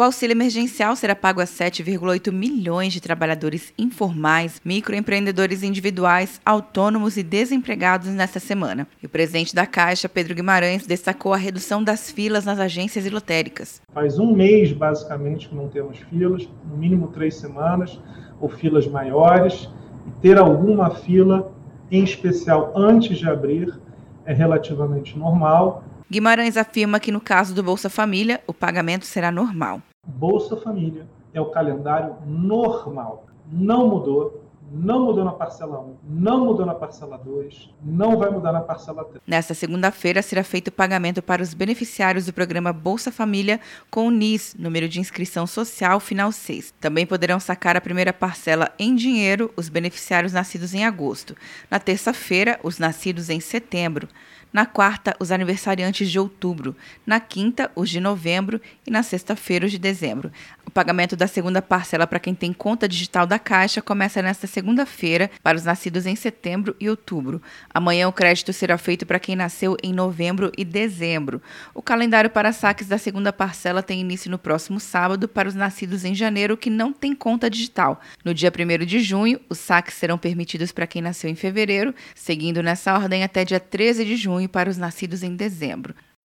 O auxílio emergencial será pago a 7,8 milhões de trabalhadores informais, microempreendedores individuais, autônomos e desempregados nesta semana. E o presidente da Caixa, Pedro Guimarães, destacou a redução das filas nas agências e lotéricas. Faz um mês, basicamente, que não temos filas, no mínimo três semanas, ou filas maiores, e ter alguma fila, em especial antes de abrir, é relativamente normal. Guimarães afirma que no caso do Bolsa Família, o pagamento será normal. Bolsa Família é o calendário normal. Não mudou, não mudou na parcela 1, não mudou na parcela 2, não vai mudar na parcela 3. Nesta segunda-feira será feito o pagamento para os beneficiários do programa Bolsa Família com o NIS, número de inscrição social final 6. Também poderão sacar a primeira parcela em dinheiro os beneficiários nascidos em agosto. Na terça-feira, os nascidos em setembro. Na quarta, os aniversariantes de outubro. Na quinta, os de novembro. E na sexta-feira, os de dezembro. Pagamento da segunda parcela para quem tem conta digital da Caixa começa nesta segunda-feira para os nascidos em setembro e outubro. Amanhã o crédito será feito para quem nasceu em novembro e dezembro. O calendário para saques da segunda parcela tem início no próximo sábado para os nascidos em janeiro que não têm conta digital. No dia 1 de junho, os saques serão permitidos para quem nasceu em fevereiro, seguindo nessa ordem até dia 13 de junho para os nascidos em dezembro.